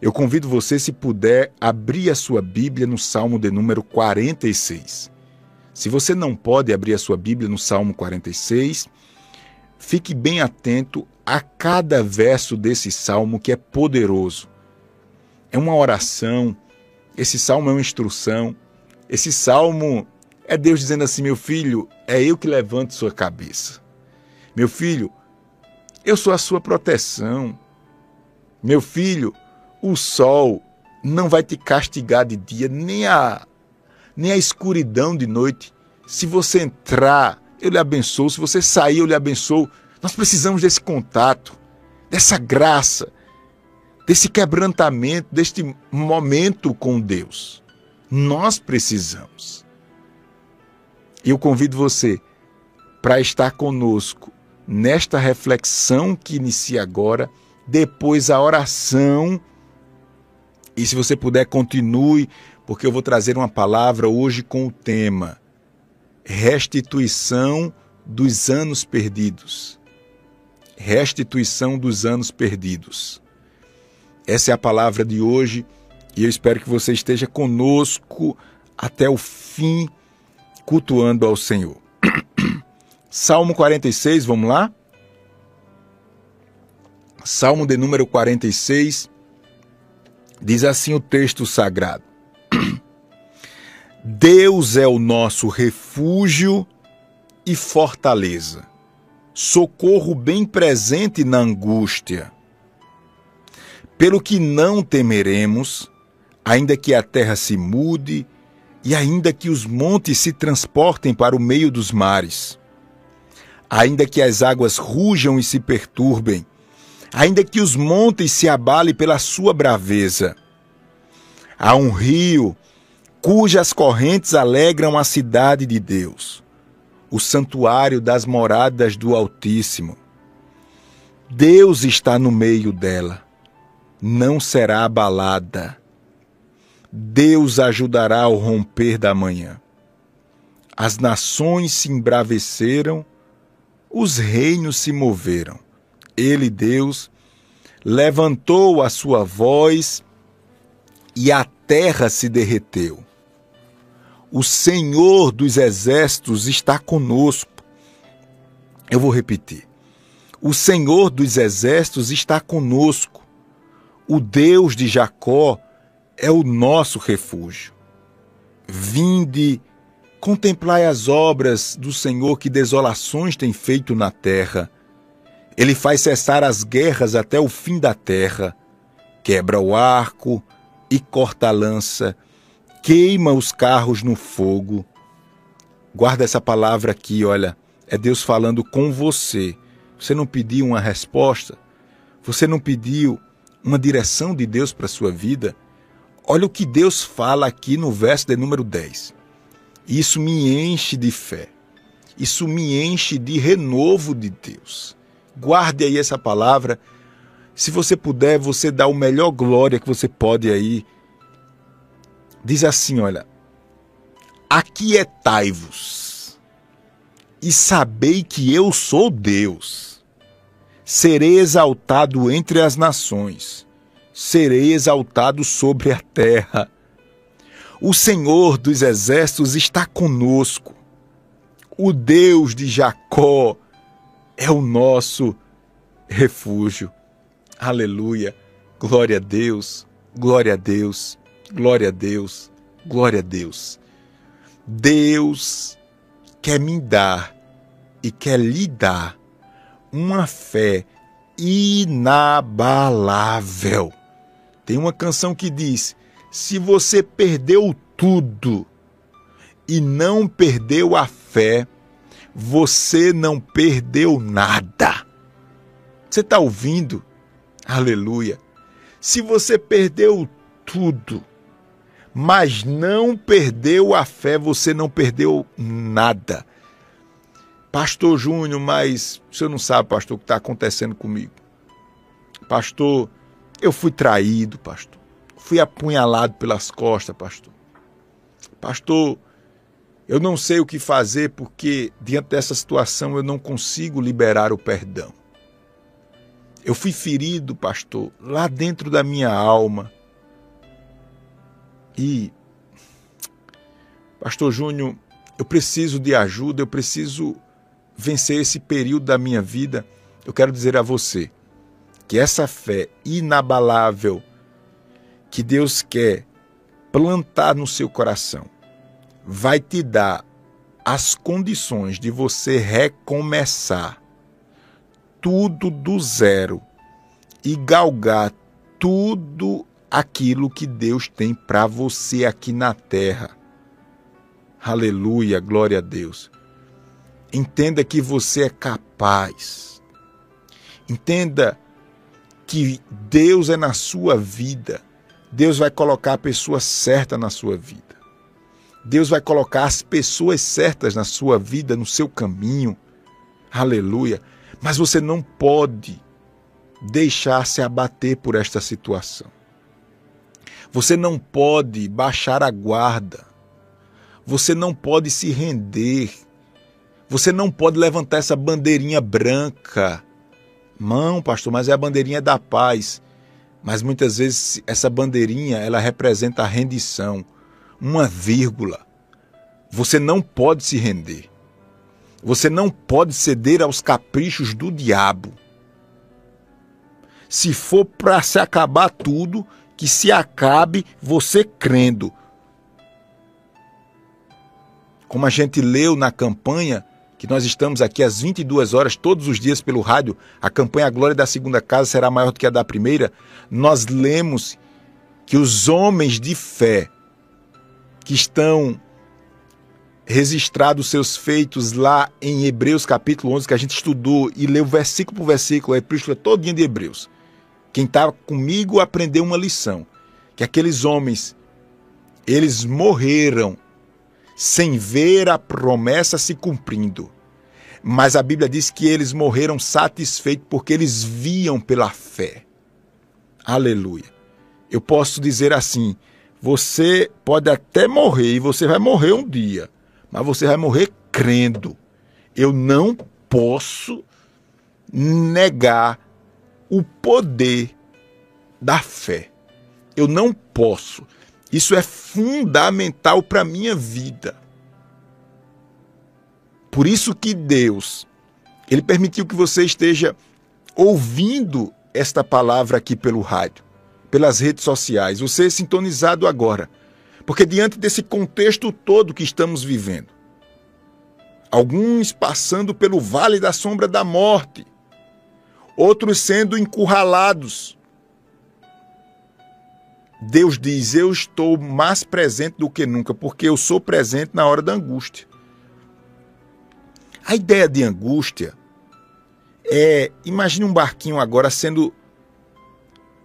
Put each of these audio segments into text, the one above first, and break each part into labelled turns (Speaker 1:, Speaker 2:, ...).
Speaker 1: Eu convido você, se puder, abrir a sua Bíblia no Salmo de número 46. Se você não pode abrir a sua Bíblia no Salmo 46, fique bem atento a cada verso desse salmo que é poderoso. É uma oração, esse salmo é uma instrução, esse salmo é Deus dizendo assim: meu filho, é eu que levanto sua cabeça. Meu filho, eu sou a sua proteção. Meu filho, o sol não vai te castigar de dia, nem a, nem a escuridão de noite. Se você entrar, eu lhe abençoo. Se você sair, eu lhe abençoo. Nós precisamos desse contato, dessa graça, desse quebrantamento, deste momento com Deus. Nós precisamos. E eu convido você para estar conosco nesta reflexão que inicia agora, depois a oração e se você puder, continue, porque eu vou trazer uma palavra hoje com o tema Restituição dos anos perdidos. Restituição dos anos perdidos. Essa é a palavra de hoje e eu espero que você esteja conosco até o fim, cultuando ao Senhor. Salmo 46, vamos lá? Salmo de número 46 Diz assim o texto sagrado: Deus é o nosso refúgio e fortaleza, socorro bem presente na angústia. Pelo que não temeremos, ainda que a terra se mude e ainda que os montes se transportem para o meio dos mares, ainda que as águas rujam e se perturbem, ainda que os montes se abalem pela sua braveza. Há um rio cujas correntes alegram a cidade de Deus, o santuário das moradas do Altíssimo. Deus está no meio dela, não será abalada. Deus ajudará ao romper da manhã. As nações se embraveceram, os reinos se moveram ele, Deus, levantou a sua voz e a terra se derreteu. O Senhor dos exércitos está conosco. Eu vou repetir. O Senhor dos exércitos está conosco. O Deus de Jacó é o nosso refúgio. Vinde, contemplai as obras do Senhor que desolações tem feito na terra. Ele faz cessar as guerras até o fim da terra, quebra o arco e corta a lança, queima os carros no fogo. Guarda essa palavra aqui, olha, é Deus falando com você. Você não pediu uma resposta? Você não pediu uma direção de Deus para a sua vida? Olha o que Deus fala aqui no verso de número 10. Isso me enche de fé. Isso me enche de renovo de Deus. Guarde aí essa palavra. Se você puder, você dá o melhor glória que você pode aí. Diz assim, olha: Aquietai-vos e sabei que eu sou Deus. Serei exaltado entre as nações, serei exaltado sobre a terra. O Senhor dos exércitos está conosco. O Deus de Jacó é o nosso refúgio. Aleluia. Glória a Deus, glória a Deus, glória a Deus, glória a Deus. Deus quer me dar e quer lhe dar uma fé inabalável. Tem uma canção que diz: se você perdeu tudo e não perdeu a fé, você não perdeu nada. Você está ouvindo? Aleluia. Se você perdeu tudo, mas não perdeu a fé, você não perdeu nada. Pastor Júnior, mas o senhor não sabe, pastor, o que está acontecendo comigo. Pastor, eu fui traído, pastor. Fui apunhalado pelas costas, pastor. Pastor, eu não sei o que fazer porque, diante dessa situação, eu não consigo liberar o perdão. Eu fui ferido, pastor, lá dentro da minha alma. E, Pastor Júnior, eu preciso de ajuda, eu preciso vencer esse período da minha vida. Eu quero dizer a você que essa fé inabalável que Deus quer plantar no seu coração vai te dar as condições de você recomeçar tudo do zero e galgar tudo aquilo que Deus tem para você aqui na terra. Aleluia, glória a Deus. Entenda que você é capaz. Entenda que Deus é na sua vida. Deus vai colocar a pessoa certa na sua vida. Deus vai colocar as pessoas certas na sua vida, no seu caminho. Aleluia. Mas você não pode deixar se abater por esta situação. Você não pode baixar a guarda. Você não pode se render. Você não pode levantar essa bandeirinha branca. Não, pastor, mas é a bandeirinha da paz. Mas muitas vezes essa bandeirinha, ela representa a rendição uma vírgula. Você não pode se render. Você não pode ceder aos caprichos do diabo. Se for para se acabar tudo, que se acabe você crendo. Como a gente leu na campanha, que nós estamos aqui às 22 horas todos os dias pelo rádio, a campanha A Glória da Segunda Casa será maior do que a da primeira. Nós lemos que os homens de fé que estão registrados seus feitos lá em Hebreus capítulo 11, que a gente estudou e leu versículo por versículo, a epístola todinha de Hebreus. Quem está comigo aprendeu uma lição, que aqueles homens, eles morreram sem ver a promessa se cumprindo. Mas a Bíblia diz que eles morreram satisfeitos porque eles viam pela fé. Aleluia. Eu posso dizer assim: você pode até morrer e você vai morrer um dia, mas você vai morrer crendo. Eu não posso negar o poder da fé. Eu não posso. Isso é fundamental para a minha vida. Por isso que Deus, ele permitiu que você esteja ouvindo esta palavra aqui pelo rádio pelas redes sociais, você é sintonizado agora. Porque diante desse contexto todo que estamos vivendo, alguns passando pelo vale da sombra da morte, outros sendo encurralados. Deus diz: Eu estou mais presente do que nunca, porque eu sou presente na hora da angústia. A ideia de angústia é, imagine um barquinho agora sendo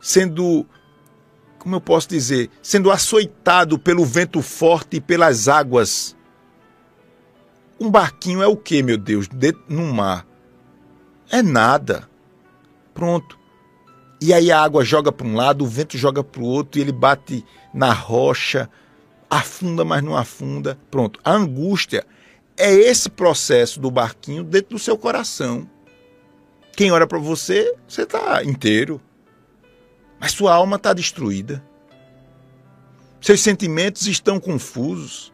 Speaker 1: sendo, como eu posso dizer, sendo açoitado pelo vento forte e pelas águas. Um barquinho é o que, meu Deus, dentro no mar? É nada. Pronto. E aí a água joga para um lado, o vento joga para o outro e ele bate na rocha, afunda, mas não afunda. Pronto. A angústia é esse processo do barquinho dentro do seu coração. Quem ora para você, você está inteiro mas sua alma está destruída. Seus sentimentos estão confusos.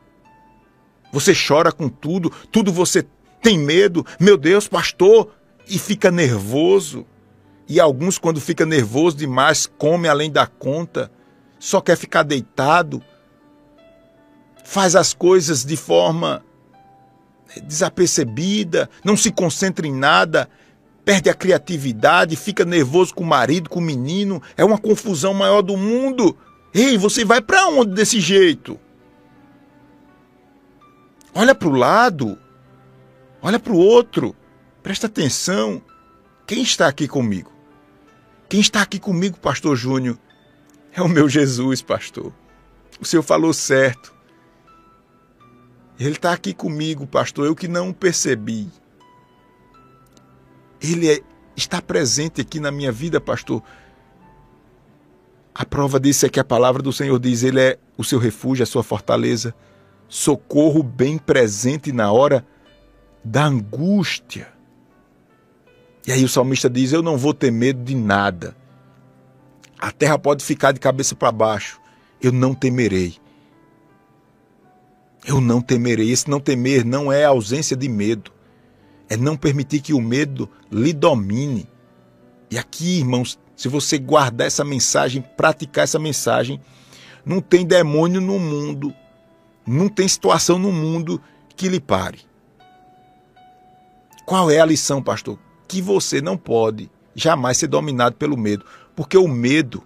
Speaker 1: Você chora com tudo, tudo você tem medo. Meu Deus, pastor, e fica nervoso. E alguns, quando fica nervoso demais, come além da conta, só quer ficar deitado, faz as coisas de forma desapercebida, não se concentra em nada, perde a criatividade, fica nervoso com o marido, com o menino, é uma confusão maior do mundo. Ei, você vai para onde desse jeito? Olha para o lado, olha para o outro, presta atenção. Quem está aqui comigo? Quem está aqui comigo, Pastor Júnior? É o meu Jesus, pastor. O senhor falou certo. Ele está aqui comigo, pastor, eu que não percebi. Ele é, está presente aqui na minha vida, pastor. A prova disso é que a palavra do Senhor diz: Ele é o seu refúgio, a sua fortaleza, socorro bem presente na hora da angústia. E aí o salmista diz: Eu não vou ter medo de nada. A terra pode ficar de cabeça para baixo. Eu não temerei. Eu não temerei. Esse não temer não é ausência de medo. É não permitir que o medo lhe domine. E aqui, irmãos, se você guardar essa mensagem, praticar essa mensagem, não tem demônio no mundo, não tem situação no mundo que lhe pare. Qual é a lição, pastor? Que você não pode jamais ser dominado pelo medo, porque o medo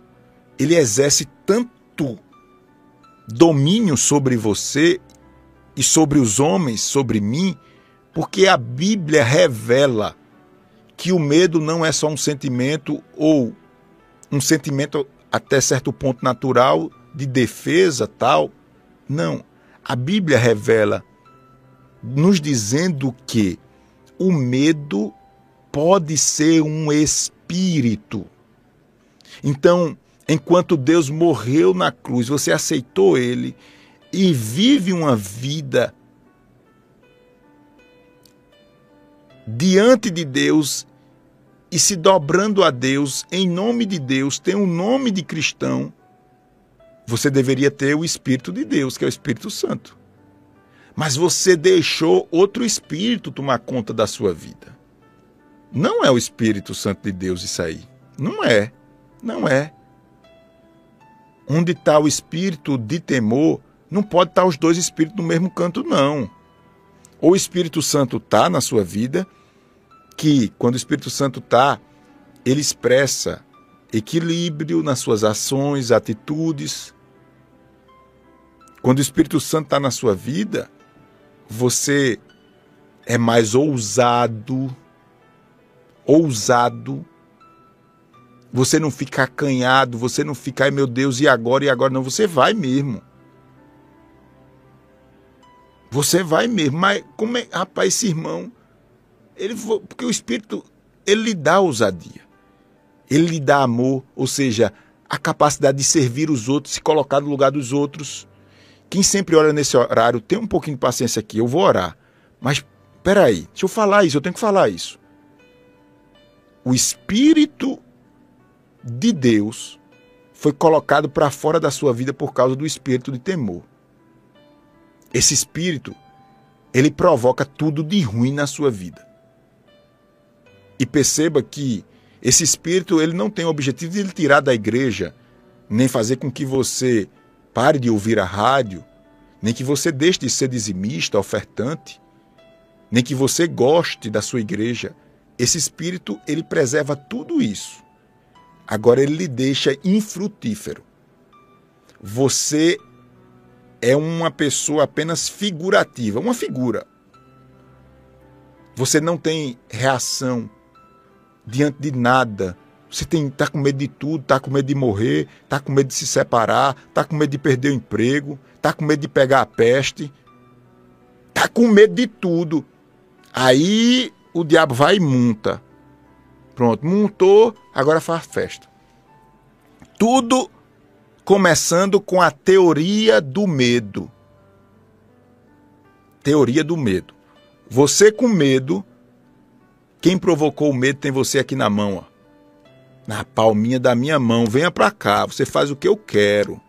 Speaker 1: ele exerce tanto domínio sobre você e sobre os homens, sobre mim, porque a Bíblia revela que o medo não é só um sentimento ou um sentimento até certo ponto natural de defesa, tal. Não. A Bíblia revela nos dizendo que o medo pode ser um espírito. Então, enquanto Deus morreu na cruz, você aceitou ele e vive uma vida diante de Deus e se dobrando a Deus em nome de Deus, tem um nome de cristão, você deveria ter o Espírito de Deus, que é o Espírito Santo. Mas você deixou outro Espírito tomar conta da sua vida. Não é o Espírito Santo de Deus isso aí. Não é. Não é. Onde está o espírito de temor, não pode estar tá os dois espíritos no mesmo canto, não. Ou o Espírito Santo está na sua vida, que quando o Espírito Santo está, ele expressa equilíbrio nas suas ações, atitudes. Quando o Espírito Santo está na sua vida, você é mais ousado, ousado. Você não fica acanhado, você não fica, ai meu Deus, e agora, e agora? Não, você vai mesmo. Você vai mesmo. Mas como é, rapaz, esse irmão, ele porque o Espírito, ele lhe dá ousadia. Ele lhe dá amor, ou seja, a capacidade de servir os outros, se colocar no lugar dos outros. Quem sempre ora nesse horário, tem um pouquinho de paciência aqui, eu vou orar. Mas, peraí, deixa eu falar isso, eu tenho que falar isso o Espírito de Deus foi colocado para fora da sua vida por causa do espírito de temor. Esse espírito, ele provoca tudo de ruim na sua vida. E perceba que esse espírito, ele não tem o objetivo de lhe tirar da igreja, nem fazer com que você pare de ouvir a rádio, nem que você deixe de ser dizimista, ofertante, nem que você goste da sua igreja, esse espírito, ele preserva tudo isso. Agora ele lhe deixa infrutífero. Você é uma pessoa apenas figurativa, uma figura. Você não tem reação diante de nada. Você está com medo de tudo, está com medo de morrer, está com medo de se separar, está com medo de perder o emprego, está com medo de pegar a peste, está com medo de tudo. Aí o diabo vai e monta. Pronto, montou, agora faz festa. Tudo começando com a teoria do medo. Teoria do medo. Você com medo, quem provocou o medo tem você aqui na mão, ó. Na palminha da minha mão, venha para cá, você faz o que eu quero.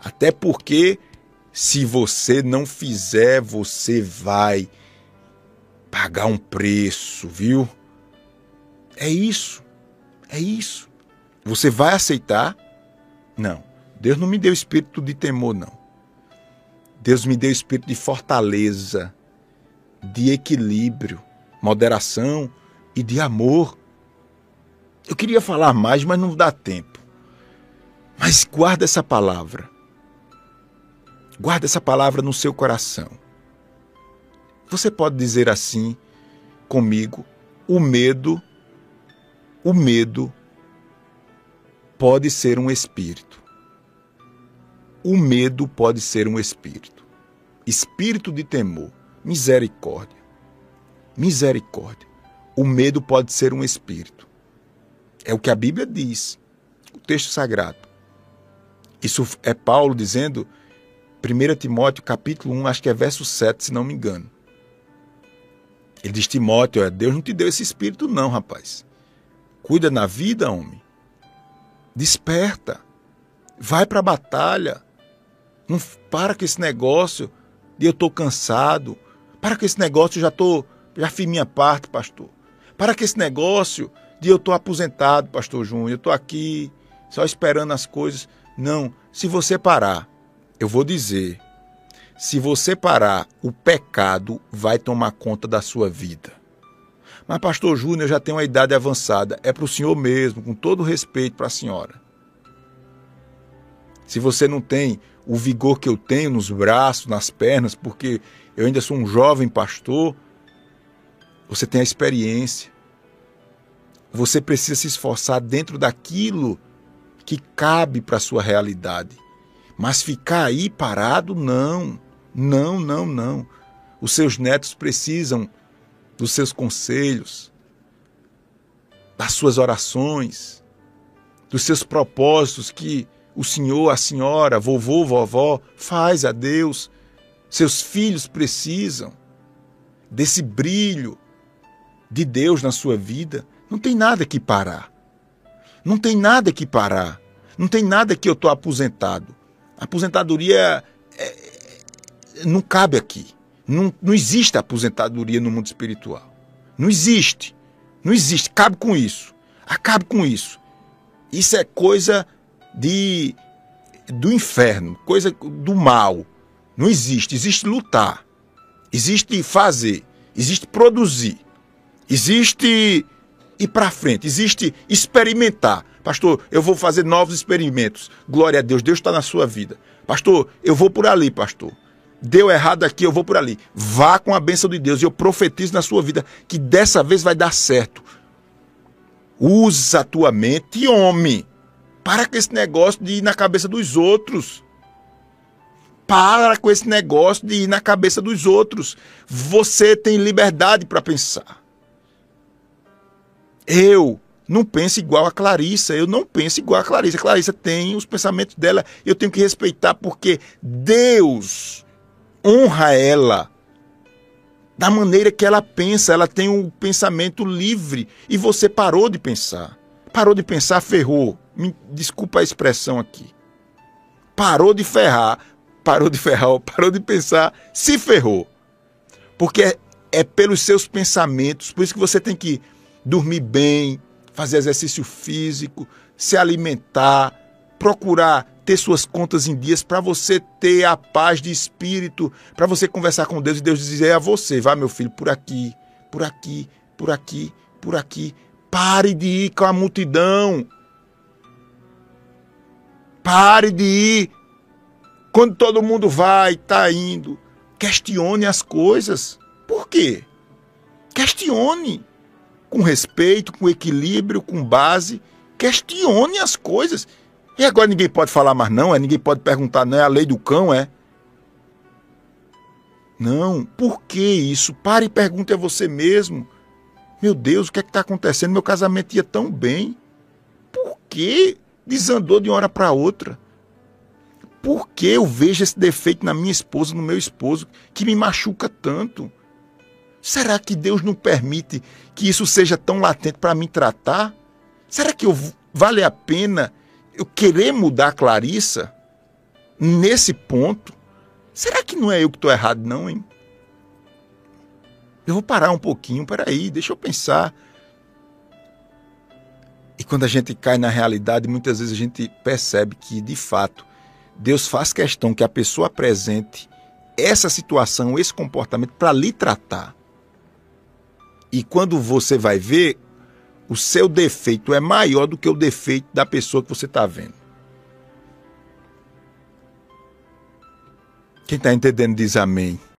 Speaker 1: Até porque se você não fizer, você vai pagar um preço, viu? É isso. É isso. Você vai aceitar? Não. Deus não me deu espírito de temor, não. Deus me deu espírito de fortaleza, de equilíbrio, moderação e de amor. Eu queria falar mais, mas não dá tempo. Mas guarda essa palavra. Guarda essa palavra no seu coração. Você pode dizer assim comigo: o medo, o medo pode ser um espírito. O medo pode ser um espírito. Espírito de temor, misericórdia. Misericórdia. O medo pode ser um espírito. É o que a Bíblia diz, o texto sagrado. Isso é Paulo dizendo, 1 Timóteo capítulo 1, acho que é verso 7, se não me engano. Ele diz: Timóteo, Deus não te deu esse espírito, não, rapaz. Cuida na vida, homem. Desperta. Vai para a batalha. Não para com esse negócio de eu estou cansado. Para com esse negócio, eu já tô, já fiz minha parte, pastor. Para com esse negócio de eu estou aposentado, pastor Júnior. Eu estou aqui só esperando as coisas. Não. Se você parar, eu vou dizer, se você parar, o pecado vai tomar conta da sua vida. Mas, pastor Júnior, já tem uma idade avançada. É para o senhor mesmo, com todo respeito para a senhora. Se você não tem o vigor que eu tenho nos braços, nas pernas, porque eu ainda sou um jovem pastor, você tem a experiência. Você precisa se esforçar dentro daquilo que cabe para a sua realidade. Mas ficar aí parado, não. Não, não, não. Os seus netos precisam dos seus conselhos, das suas orações, dos seus propósitos que o senhor, a senhora, vovô, vovó faz a Deus. Seus filhos precisam desse brilho de Deus na sua vida. Não tem nada que parar. Não tem nada que parar. Não tem nada que eu estou aposentado. Aposentadoria é, não cabe aqui. Não, não existe aposentadoria no mundo espiritual. Não existe. Não existe. Cabe com isso. Acabe com isso. Isso é coisa de do inferno, coisa do mal. Não existe. Existe lutar. Existe fazer. Existe produzir. Existe ir para frente. Existe experimentar. Pastor, eu vou fazer novos experimentos. Glória a Deus. Deus está na sua vida. Pastor, eu vou por ali, pastor deu errado aqui, eu vou por ali. Vá com a bênção de Deus e eu profetizo na sua vida que dessa vez vai dar certo. Usa a tua mente, homem. Para com esse negócio de ir na cabeça dos outros. Para com esse negócio de ir na cabeça dos outros. Você tem liberdade para pensar. Eu não penso igual a Clarissa, eu não penso igual a Clarissa. A Clarissa tem os pensamentos dela, eu tenho que respeitar porque Deus honra ela da maneira que ela pensa, ela tem um pensamento livre e você parou de pensar. Parou de pensar, ferrou. Me desculpa a expressão aqui. Parou de ferrar, parou de ferrar, parou de pensar, se ferrou. Porque é, é pelos seus pensamentos, por isso que você tem que dormir bem, fazer exercício físico, se alimentar, procurar ter suas contas em dias, para você ter a paz de espírito, para você conversar com Deus e Deus dizer a você: vá, meu filho, por aqui, por aqui, por aqui, por aqui. Pare de ir com a multidão. Pare de ir. Quando todo mundo vai, está indo. Questione as coisas. Por quê? Questione. Com respeito, com equilíbrio, com base. Questione as coisas. E agora ninguém pode falar mais não, é? Ninguém pode perguntar, não é a lei do cão, é? Não, por que isso? Pare e pergunte a você mesmo. Meu Deus, o que é que está acontecendo? Meu casamento ia tão bem. Por que desandou de uma hora para outra? Por que eu vejo esse defeito na minha esposa, no meu esposo, que me machuca tanto? Será que Deus não permite que isso seja tão latente para me tratar? Será que eu, vale a pena eu querer mudar a Clarissa nesse ponto, será que não é eu que estou errado, não, hein? Eu vou parar um pouquinho, peraí, deixa eu pensar. E quando a gente cai na realidade, muitas vezes a gente percebe que, de fato, Deus faz questão que a pessoa apresente essa situação, esse comportamento para lhe tratar. E quando você vai ver, o seu defeito é maior do que o defeito da pessoa que você está vendo. Quem está entendendo diz amém.